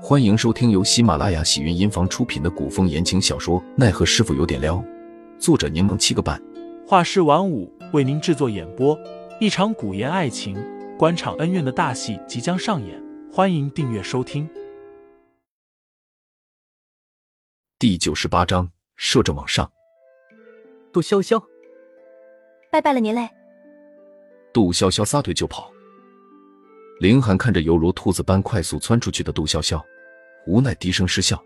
欢迎收听由喜马拉雅喜云音房出品的古风言情小说《奈何师傅有点撩》，作者柠檬七个半，画师晚舞为您制作演播。一场古言爱情、官场恩怨的大戏即将上演，欢迎订阅收听。第九十八章，摄政往上。杜潇潇，拜拜了您嘞！杜潇潇撒腿就跑。凌寒看着犹如兔子般快速窜出去的杜潇潇，无奈低声失笑，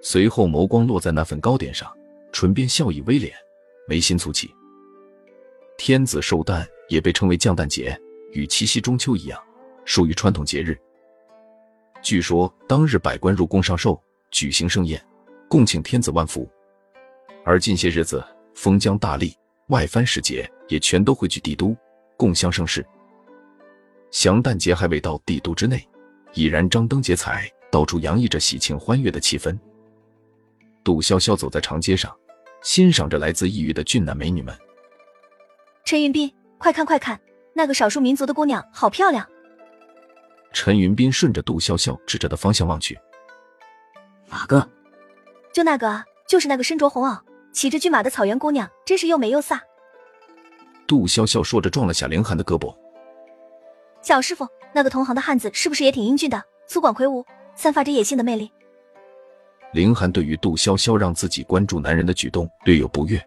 随后眸光落在那份糕点上，唇边笑意微敛，眉心蹙起。天子寿诞也被称为降诞节，与七夕、中秋一样，属于传统节日。据说当日百官入宫上寿，举行盛宴，共庆天子万福。而近些日子，封疆大吏、外藩使节也全都会去帝都，共襄盛世。祥诞节还未到，帝都之内已然张灯结彩，到处洋溢着喜庆欢悦的气氛。杜潇潇走在长街上，欣赏着来自异域的俊男美女们。陈云斌，快看快看，那个少数民族的姑娘好漂亮！陈云斌顺着杜潇潇指着的方向望去，哪个？就那个，就是那个身着红袄、骑着骏马的草原姑娘，真是又美又飒。杜潇潇说着，撞了下凌寒的胳膊。小师傅，那个同行的汉子是不是也挺英俊的，粗犷魁梧，散发着野性的魅力？凌寒对于杜潇潇让自己关注男人的举动略有不悦，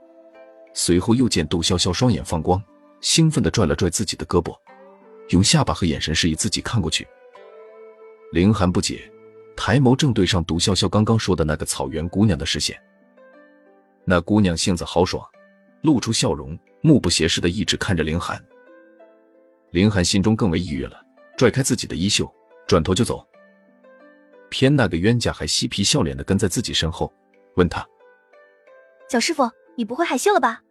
随后又见杜潇潇双眼放光，兴奋地拽了拽自己的胳膊，用下巴和眼神示意自己看过去。凌寒不解，抬眸正对上杜潇潇刚刚说的那个草原姑娘的视线。那姑娘性子豪爽，露出笑容，目不斜视地一直看着凌寒。凌寒心中更为抑郁了，拽开自己的衣袖，转头就走。偏那个冤家还嬉皮笑脸的跟在自己身后，问他：“小师傅，你不会害羞了吧？”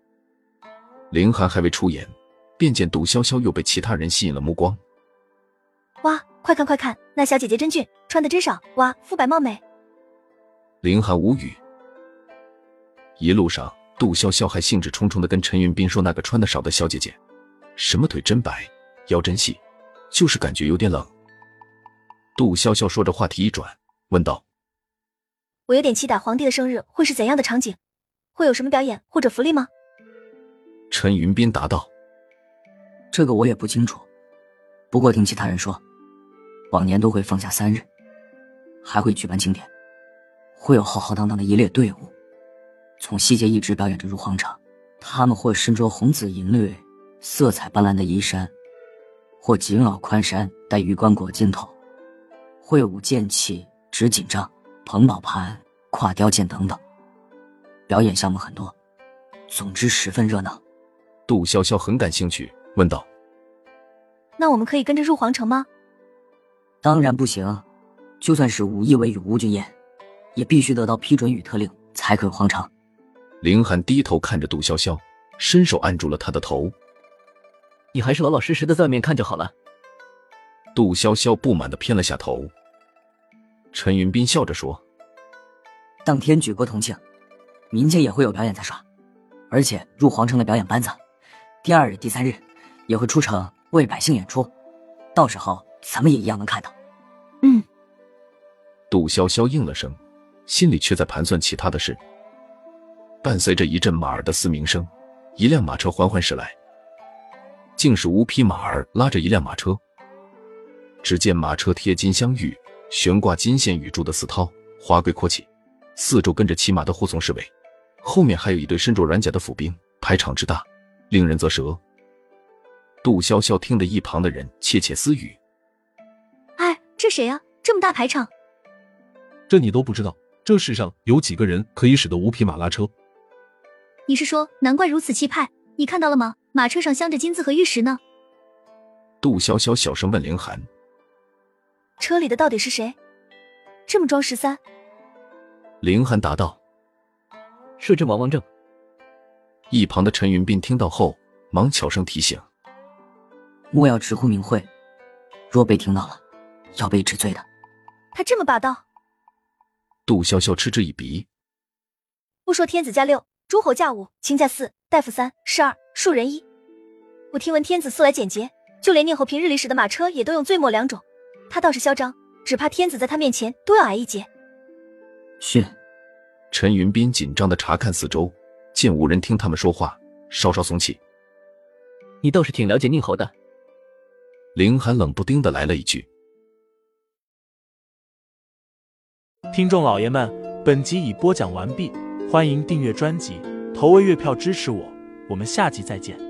林寒还未出言，便见杜潇潇又被其他人吸引了目光。哇，快看快看，那小姐姐真俊，穿的真少，哇，肤白貌美。林寒无语。一路上，杜潇潇还兴致冲冲的跟陈云斌说那个穿的少的小姐姐，什么腿真白。腰真细，就是感觉有点冷。杜潇潇说着，话题一转，问道：“我有点期待皇帝的生日会是怎样的场景，会有什么表演或者福利吗？”陈云斌答道：“这个我也不清楚，不过听其他人说，往年都会放假三日，还会举办庆典，会有浩浩荡荡的一列队伍，从西街一直表演着入皇城。他们会身着红紫银绿、色彩斑斓的衣衫。”或紧袄宽衫带鱼冠裹肩头，会舞剑器、执锦杖、捧宝盘、跨雕剑等等，表演项目很多，总之十分热闹。杜潇潇很感兴趣，问道：“那我们可以跟着入皇城吗？”当然不行，就算是武艺为与吴俊彦，也必须得到批准与特令才可皇城。凌寒低头看着杜潇潇，伸手按住了他的头。你还是老老实实的在外面看就好了。杜潇潇不满的偏了下头。陈云斌笑着说：“当天举国同庆，民间也会有表演在耍，而且入皇城的表演班子，第二日、第三日也会出城为百姓演出，到时候咱们也一样能看到。”嗯。杜潇潇应了声，心里却在盘算其他的事。伴随着一阵马儿的嘶鸣声，一辆马车缓缓驶来。竟是五匹马儿拉着一辆马车。只见马车贴金镶玉、悬挂金线玉珠的四套，华贵阔气，四周跟着骑马的护送侍卫，后面还有一队身着软甲的府兵，排场之大，令人啧舌。杜潇潇听得一旁的人窃窃私语：“哎，这谁呀？这么大排场？这你都不知道？这世上有几个人可以使得五匹马拉车？你是说，难怪如此气派？你看到了吗？”马车上镶着金子和玉石呢。杜潇潇小声问凌寒：“车里的到底是谁？这么装十三？”凌寒答道：“摄政王王正。”一旁的陈云斌听到后，忙悄声提醒：“莫要直呼名讳，若被听到了，要被治罪的。”他这么霸道？杜潇潇嗤之以鼻：“不说天子驾六，诸侯驾五，卿驾四，大夫三，侍二。”庶人一，我听闻天子素来简洁，就连念后平日里使的马车也都用最末两种。他倒是嚣张，只怕天子在他面前都要矮一截。训。陈云斌紧张的查看四周，见无人听他们说话，稍稍松气。你倒是挺了解宁侯的。凌寒冷不丁的来了一句。听众老爷们，本集已播讲完毕，欢迎订阅专辑，投喂月票支持我，我们下集再见。